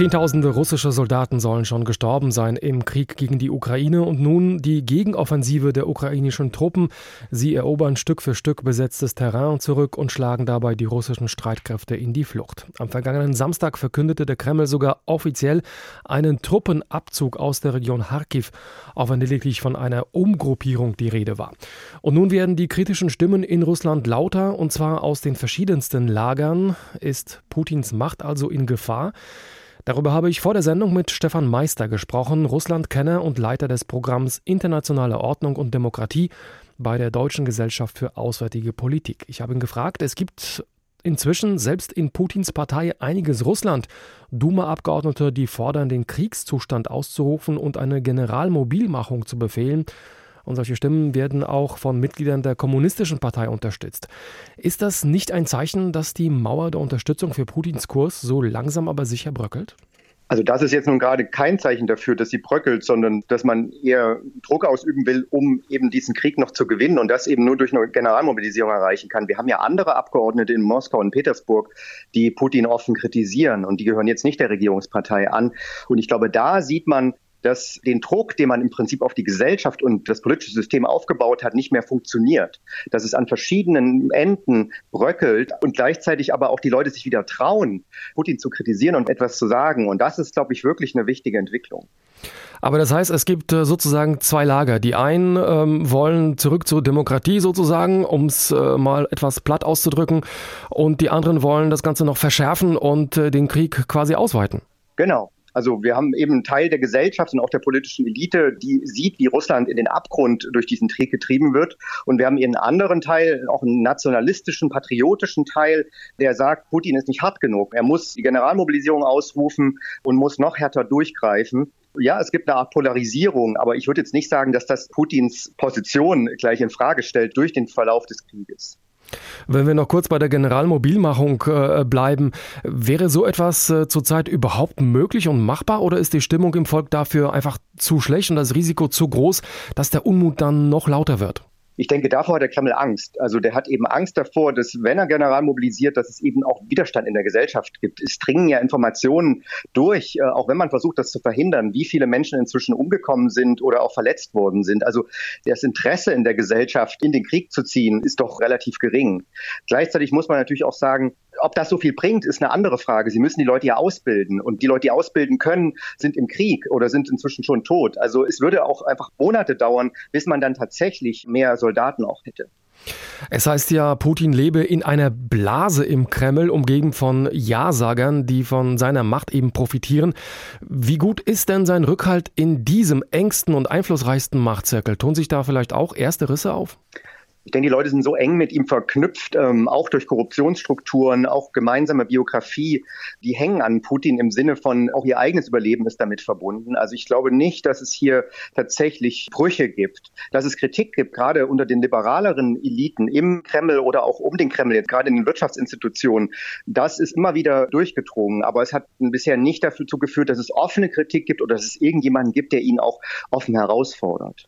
Zehntausende russische Soldaten sollen schon gestorben sein im Krieg gegen die Ukraine und nun die Gegenoffensive der ukrainischen Truppen. Sie erobern Stück für Stück besetztes Terrain zurück und schlagen dabei die russischen Streitkräfte in die Flucht. Am vergangenen Samstag verkündete der Kreml sogar offiziell einen Truppenabzug aus der Region Kharkiv, auch wenn lediglich von einer Umgruppierung die Rede war. Und nun werden die kritischen Stimmen in Russland lauter und zwar aus den verschiedensten Lagern. Ist Putins Macht also in Gefahr? Darüber habe ich vor der Sendung mit Stefan Meister gesprochen, Russland-Kenner und Leiter des Programms Internationale Ordnung und Demokratie bei der Deutschen Gesellschaft für Auswärtige Politik. Ich habe ihn gefragt, es gibt inzwischen selbst in Putins Partei einiges Russland. Duma-Abgeordnete, die fordern, den Kriegszustand auszurufen und eine Generalmobilmachung zu befehlen. Und solche Stimmen werden auch von Mitgliedern der Kommunistischen Partei unterstützt. Ist das nicht ein Zeichen, dass die Mauer der Unterstützung für Putins Kurs so langsam aber sicher bröckelt? Also das ist jetzt nun gerade kein Zeichen dafür, dass sie bröckelt, sondern dass man eher Druck ausüben will, um eben diesen Krieg noch zu gewinnen und das eben nur durch eine Generalmobilisierung erreichen kann. Wir haben ja andere Abgeordnete in Moskau und Petersburg, die Putin offen kritisieren und die gehören jetzt nicht der Regierungspartei an. Und ich glaube, da sieht man, dass den Druck, den man im Prinzip auf die Gesellschaft und das politische System aufgebaut hat, nicht mehr funktioniert. Dass es an verschiedenen Enden bröckelt und gleichzeitig aber auch die Leute sich wieder trauen, Putin zu kritisieren und etwas zu sagen. Und das ist, glaube ich, wirklich eine wichtige Entwicklung. Aber das heißt, es gibt äh, sozusagen zwei Lager. Die einen ähm, wollen zurück zur Demokratie sozusagen, um es äh, mal etwas platt auszudrücken, und die anderen wollen das Ganze noch verschärfen und äh, den Krieg quasi ausweiten. Genau. Also wir haben eben einen Teil der Gesellschaft und auch der politischen Elite, die sieht, wie Russland in den Abgrund durch diesen Krieg getrieben wird. Und wir haben einen anderen Teil, auch einen nationalistischen, patriotischen Teil, der sagt, Putin ist nicht hart genug. Er muss die Generalmobilisierung ausrufen und muss noch härter durchgreifen. Ja, es gibt eine Art Polarisierung, aber ich würde jetzt nicht sagen, dass das Putins Position gleich in Frage stellt durch den Verlauf des Krieges. Wenn wir noch kurz bei der Generalmobilmachung äh, bleiben, wäre so etwas äh, zurzeit überhaupt möglich und machbar oder ist die Stimmung im Volk dafür einfach zu schlecht und das Risiko zu groß, dass der Unmut dann noch lauter wird? Ich denke, davor hat der Kreml Angst. Also der hat eben Angst davor, dass wenn er general mobilisiert, dass es eben auch Widerstand in der Gesellschaft gibt. Es dringen ja Informationen durch, äh, auch wenn man versucht, das zu verhindern, wie viele Menschen inzwischen umgekommen sind oder auch verletzt worden sind. Also das Interesse in der Gesellschaft, in den Krieg zu ziehen, ist doch relativ gering. Gleichzeitig muss man natürlich auch sagen, ob das so viel bringt, ist eine andere Frage. Sie müssen die Leute ja ausbilden. Und die Leute, die ausbilden können, sind im Krieg oder sind inzwischen schon tot. Also es würde auch einfach Monate dauern, bis man dann tatsächlich mehr Soldaten auch hätte. Es heißt ja, Putin lebe in einer Blase im Kreml, umgeben von Ja-Sagern, die von seiner Macht eben profitieren. Wie gut ist denn sein Rückhalt in diesem engsten und einflussreichsten Machtzirkel? Tun sich da vielleicht auch erste Risse auf? Ich denke, die Leute sind so eng mit ihm verknüpft, ähm, auch durch Korruptionsstrukturen, auch gemeinsame Biografie. Die hängen an Putin im Sinne von, auch ihr eigenes Überleben ist damit verbunden. Also ich glaube nicht, dass es hier tatsächlich Brüche gibt, dass es Kritik gibt, gerade unter den liberaleren Eliten im Kreml oder auch um den Kreml, jetzt gerade in den Wirtschaftsinstitutionen. Das ist immer wieder durchgedrungen, aber es hat bisher nicht dazu geführt, dass es offene Kritik gibt oder dass es irgendjemanden gibt, der ihn auch offen herausfordert.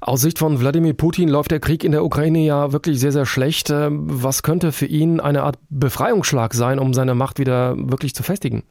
Aus Sicht von Wladimir Putin läuft der Krieg in der Ukraine ja wirklich sehr, sehr schlecht. Ähm, was könnte für ihn eine Art Befreiungsschlag sein, um seine Macht wieder wirklich zu festigen?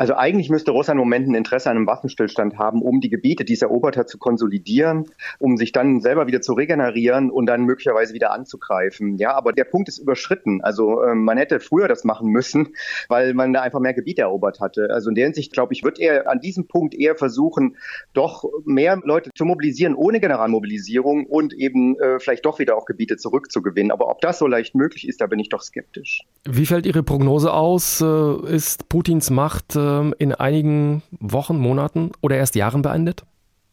Also eigentlich müsste Russland im Moment ein Interesse an einem Waffenstillstand haben, um die Gebiete, die es erobert hat, zu konsolidieren, um sich dann selber wieder zu regenerieren und dann möglicherweise wieder anzugreifen. Ja, aber der Punkt ist überschritten. Also äh, man hätte früher das machen müssen, weil man da einfach mehr Gebiete erobert hatte. Also in der Hinsicht, glaube ich, wird er an diesem Punkt eher versuchen, doch mehr Leute zu mobilisieren ohne Generalmobilisierung und eben äh, vielleicht doch wieder auch Gebiete zurückzugewinnen. Aber ob das so leicht möglich ist, da bin ich doch skeptisch. Wie fällt Ihre Prognose aus? Äh, ist Putins Macht äh, ähm, in einigen Wochen, Monaten oder erst Jahren beendet?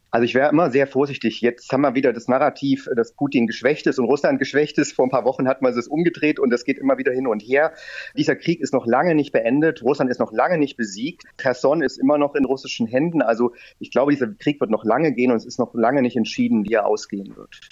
Also ich wäre immer sehr vorsichtig. Jetzt haben wir wieder das Narrativ, dass Putin geschwächt ist und Russland geschwächt ist. Vor ein paar Wochen hat man es umgedreht und das geht immer wieder hin und her. Dieser Krieg ist noch lange nicht beendet. Russland ist noch lange nicht besiegt. Kherson ist immer noch in russischen Händen. Also ich glaube, dieser Krieg wird noch lange gehen und es ist noch lange nicht entschieden, wie er ausgehen wird.